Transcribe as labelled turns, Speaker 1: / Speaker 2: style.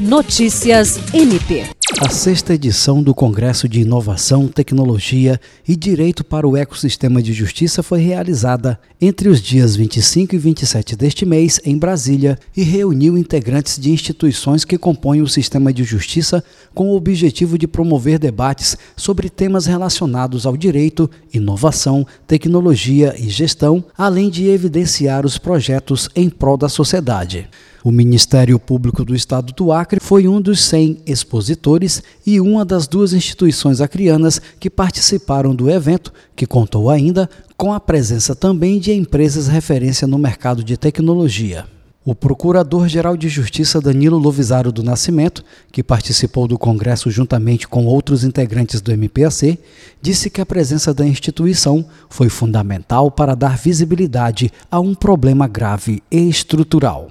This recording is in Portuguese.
Speaker 1: Notícias MP.
Speaker 2: A sexta edição do Congresso de Inovação, Tecnologia e Direito para o Ecossistema de Justiça foi realizada entre os dias 25 e 27 deste mês em Brasília e reuniu integrantes de instituições que compõem o sistema de justiça com o objetivo de promover debates sobre temas relacionados ao direito, inovação, tecnologia e gestão, além de evidenciar os projetos em prol da sociedade. O Ministério Público do Estado do Acre foi um dos 100 expositores e uma das duas instituições acrianas que participaram do evento, que contou ainda com a presença também de empresas referência no mercado de tecnologia. O Procurador-Geral de Justiça Danilo Lovisaro do Nascimento, que participou do Congresso juntamente com outros integrantes do MPAC, disse que a presença da instituição foi fundamental para dar visibilidade a um problema grave e estrutural.